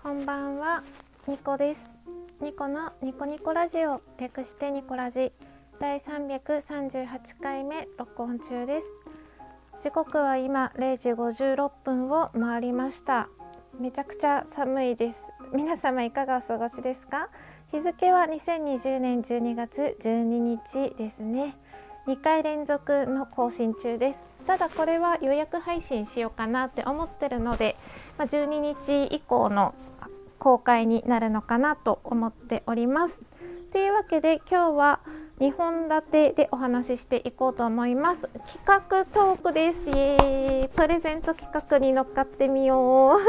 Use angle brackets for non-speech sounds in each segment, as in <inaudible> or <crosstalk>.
こんばんは、ニコです。ニコのニコニコラジオ、略してニコラジ第338回目録音中です。時刻は今0時56分を回りました。めちゃくちゃ寒いです。皆様いかがお過ごしですか？日付は2020年12月12日ですね。2回連続の更新中です。ただこれは予約配信しようかなって思ってるので、まあ、12日以降の公開になるのかなと思っております。というわけで今日は2本立てでお話ししていこうと思います。企画トークです。イエーイプレゼント企画に乗っかってみよう。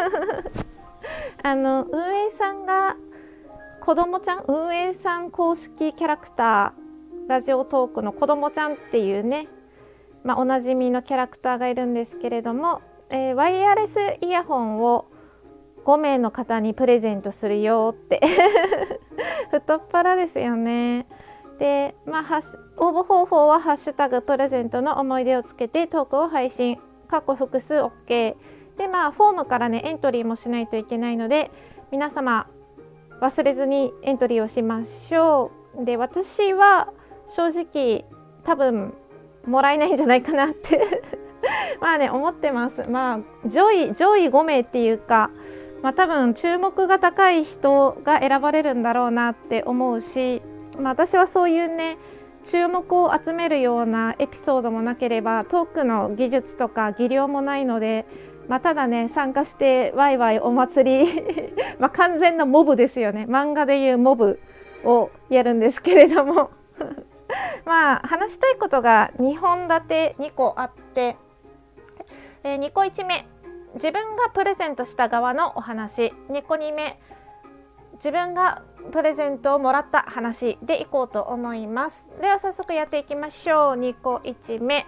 <laughs> あの運営さんが子供ちゃん運営さん公式キャラクターラジオトークの子供ちゃんっていうねまあ、おなじみのキャラクターがいるんですけれども、えー、ワイヤレスイヤホンを5名の方にプレゼントするよって <laughs> 太っ腹ですよね。で、まあ、応募方法は「ハッシュタグプレゼントの思い出」をつけてトークを配信過去複数 OK でまあフォームからねエントリーもしないといけないので皆様忘れずにエントリーをしましょう。で私は正直多分もらえないんじゃないかなって <laughs> まあね思ってますまあ上位上位5名っていうかまあ多分注目が高い人が選ばれるんだろうなって思うし、まあ、私はそういうね注目を集めるようなエピソードもなければトークの技術とか技量もないので、まあ、ただね参加してワイワイお祭り <laughs> まあ完全なモブですよね。漫画でいうモブをやるんですけれども。<laughs> まあ話したいことが2本立て2個あって、えー、2個1目。自分がプレゼントした側のお話。2個2目。自分がプレゼントをもらった話でいこうと思います。では早速やっていきましょう。2個1目。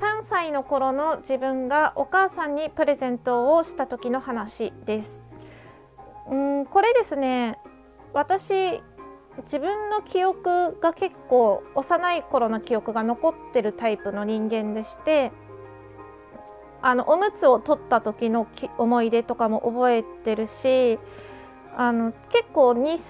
3歳の頃の自分がお母さんにプレゼントをした時の話です。うんこれですね。私自分の記憶が結構幼い頃の記憶が残ってるタイプの人間でしてあのおむつを取った時の思い出とかも覚えてるしあの結構23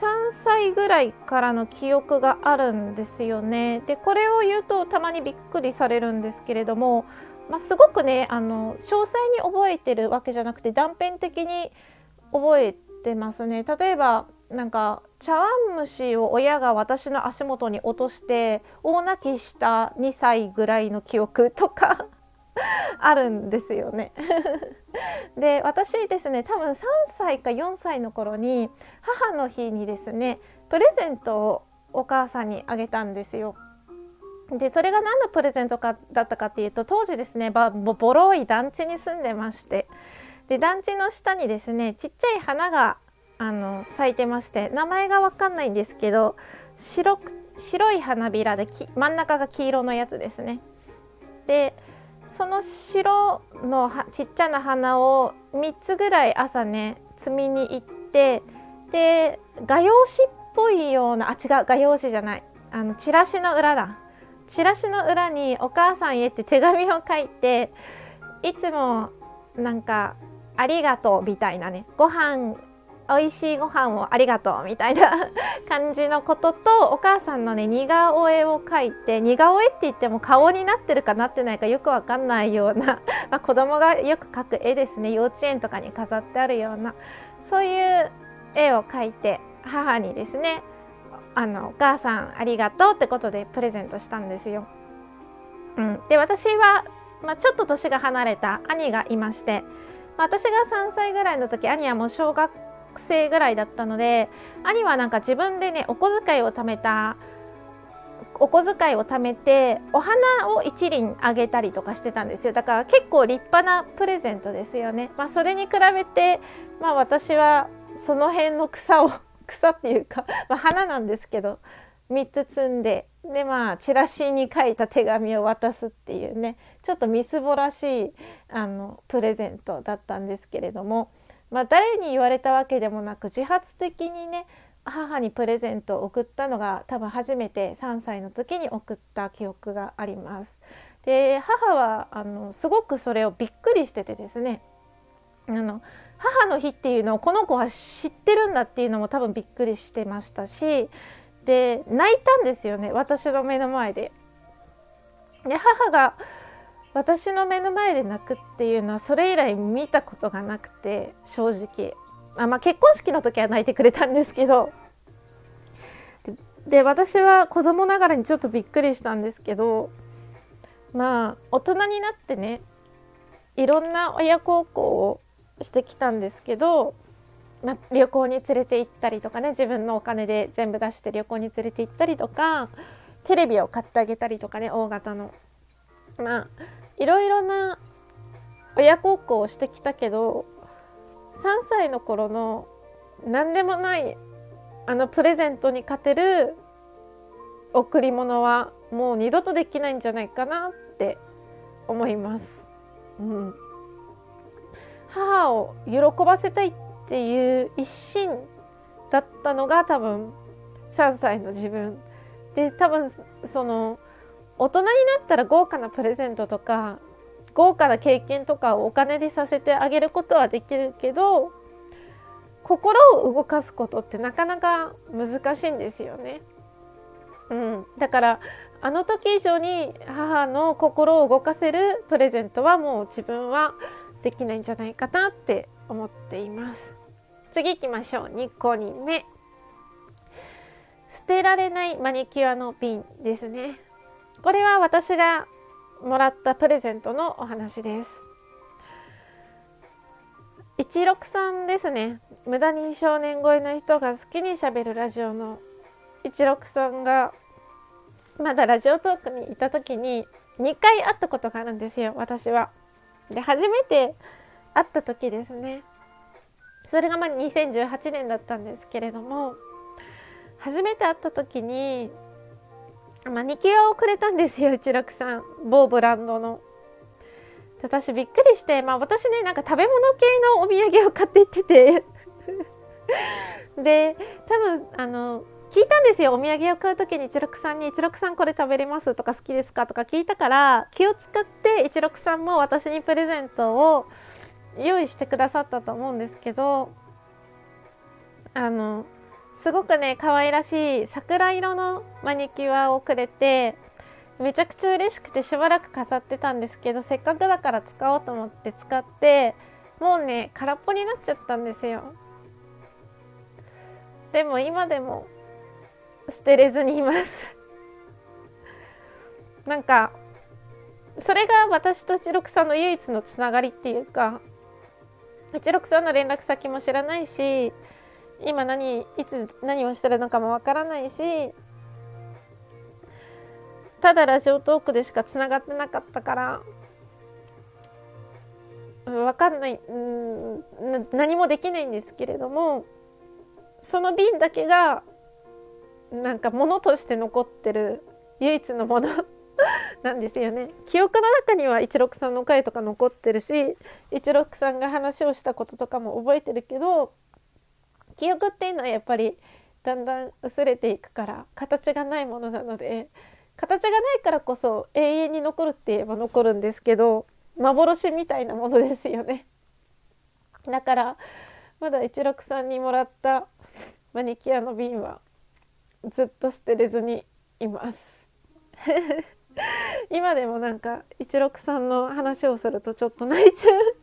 歳ぐらいからの記憶があるんですよね。でこれを言うとたまにびっくりされるんですけれども、まあ、すごくねあの詳細に覚えてるわけじゃなくて断片的に覚えてますね。例えばなんか茶碗蒸しを親が私の足元に落として大泣きした2歳ぐらいの記憶とか <laughs> あるんですよね <laughs> で私ですね多分3歳か4歳の頃に母の日にですねプレゼントをお母さんにあげたんですよ。でそれが何のプレゼントかだったかっていうと当時ですねボロい団地に住んでましてで団地の下にですねちっちゃい花があの咲いてまして名前が分かんないんですけど白白い花びらで真ん中が黄色のやつですね。でその白のちっちゃな花を3つぐらい朝ね摘みに行ってで画用紙っぽいようなあ違う画用紙じゃない。あのチラシの裏だ。チラシの裏に「お母さんへ」って手紙を書いていつもなんか「ありがとう」みたいなねご飯美味しいご飯をありがとうみたいな <laughs> 感じのこととお母さんのね似顔絵を描いて似顔絵って言っても顔になってるかなってないかよくわかんないような <laughs> まあ、子供がよく描く絵ですね幼稚園とかに飾ってあるようなそういう絵を描いて母にですねあのお母さんありがとうってことでプレゼントしたんですよ。うん、で私は、まあ、ちょっと年が離れた兄がいまして、ま、私が3歳ぐらいの時兄はもう小学学生ぐらいだったので兄はなんか自分でねお小遣いを貯めたお小遣いを貯めてお花を一輪あげたりとかしてたんですよだから結構立派なプレゼントですよね。まあ、それに比べて、まあ、私はその辺の草を <laughs> 草っていうか、まあ、花なんですけど3つ摘んででまあチラシに書いた手紙を渡すっていうねちょっとみすぼらしいあのプレゼントだったんですけれどもまあ、誰に言われたわけでもなく自発的にね母にプレゼントを送ったのが多分初めて3歳の時に送った記憶があります。で母はあのすごくそれをびっくりしててですねあの母の日っていうのをこの子は知ってるんだっていうのも多分びっくりしてましたしで泣いたんですよね私の目の前で。で母が私の目の前で泣くっていうのはそれ以来見たことがなくて正直。あ、まあ、結婚式の時は泣いてくれたんですけど。で私は子供ながらにちょっとびっくりしたんですけどまあ大人になってねいろんな親孝行をしてきたんですけど、まあ、旅行に連れて行ったりとかね自分のお金で全部出して旅行に連れて行ったりとかテレビを買ってあげたりとかね大型の。まあいろいろな親孝行をしてきたけど3歳の頃の何でもないあのプレゼントに勝てる贈り物はもう二度とできないんじゃないかなって思います。うん、母を喜ばせたいっていう一心だったのが多分3歳の自分で多分その大人になったら豪華なプレゼントとか豪華な経験とかをお金でさせてあげることはできるけど心を動かすことってなかなか難しいんですよね。うん、だからあの時以上に母の心を動かせるプレゼントはもう自分はできないんじゃないかなって思っています。次行きましょう。2個人目。捨てられないマニキュアの瓶ですね。これは私がもらったプレゼントのお話です。一六さんですね無駄に少年超えの人が好きにしゃべるラジオの一六さんがまだラジオトークにいた時に2回会ったことがあるんですよ私は。で初めて会った時ですねそれがまあ2018年だったんですけれども初めて会った時にマニキュアをくれたんですよ一六さん某ブランドの。私びっくりして、まあ、私ねなんか食べ物系のお土産を買っていってて <laughs> で多分あの聞いたんですよお土産を買う時に一六さんに「一六さんこれ食べれます?」とか「好きですか?」とか聞いたから気を使って一六さんも私にプレゼントを用意してくださったと思うんですけどあのすごくね可愛らしい桜色のマニキュアをくれてめちゃくちゃ嬉しくてしばらく飾ってたんですけどせっかくだから使おうと思って使ってもうね空っぽになっちゃったんですよ。でも今でも捨てれずにいます。<laughs> なんかそれが私と一六さんの唯一のつながりっていうか一六さんの連絡先も知らないし今何いつ何をしてるのかもわからないしただラジオトークでしかつながってなかったから分かんないうん何もできないんですけれどもその瓶だけがなんか物として残ってる唯一のもの <laughs> なんですよね。記憶の中には一六さんの回とか残ってるし一六さんが話をしたこととかも覚えてるけど記憶っていうのはやっぱりだんだん薄れていくから形がないものなので形がないからこそ永遠に残るって言えば残るんですけど幻みたいなものですよね。<laughs> だからまだ一六さんにもらったマニキュアの瓶はずっと捨てれずにいます。<laughs> 今でもなんか一六さんの話をするとちょっと泣いちゃう。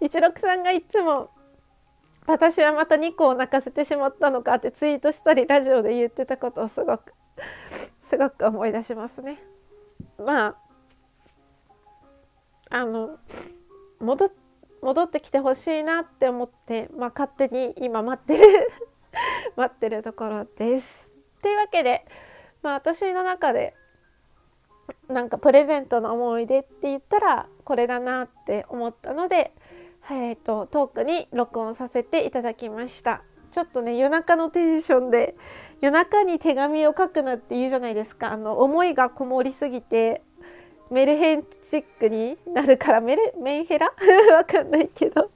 <laughs> 一六さんがいつも私はまた2個を泣かせてしまったのかってツイートしたりラジオで言ってたことをすごくすごく思い出しますね。まああの戻戻ってきてほしいなって思って、まあ、勝手に今待ってる <laughs> 待ってるところです。というわけで、まあ、私の中でなんかプレゼントの思い出って言ったらこれだなって思ったので、えーとトークに録音させていただきました。ちょっとね夜中のテンションで夜中に手紙を書くなって言うじゃないですか。あの思いがこもりすぎてメルヘンチックになるからメルメンヘラ？<laughs> わかんないけど。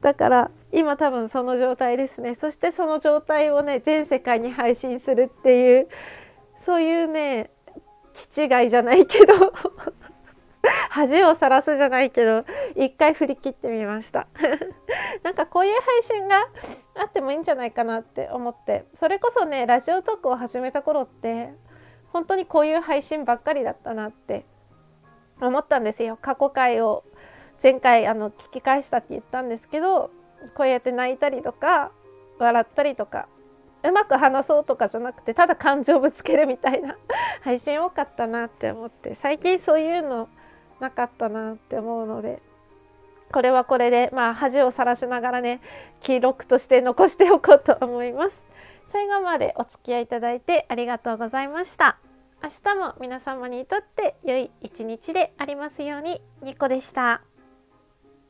だから今多分その状態ですね。そしてその状態をね全世界に配信するっていうそういうね気違いじゃないけど。<laughs> 恥をさらすじゃないけど一回振り切ってみました。<laughs> なんかこういう配信があってもいいんじゃないかなって思って。それこそねラジオトークを始めた頃って本当にこういう配信ばっかりだったなって思ったんですよ。過去回を前回あの聞き返したって言ったんですけどこうやって泣いたりとか笑ったりとかうまく話そうとかじゃなくてただ感情ぶつけるみたいな配信多かったなって思って最近そういうのなかったなって思うのでこれはこれでまあ恥をさらしながらね記録として残しておこうと思います最後までお付き合いいただいてありがとうございました明日も皆様にとって良い一日でありますようにニコでした。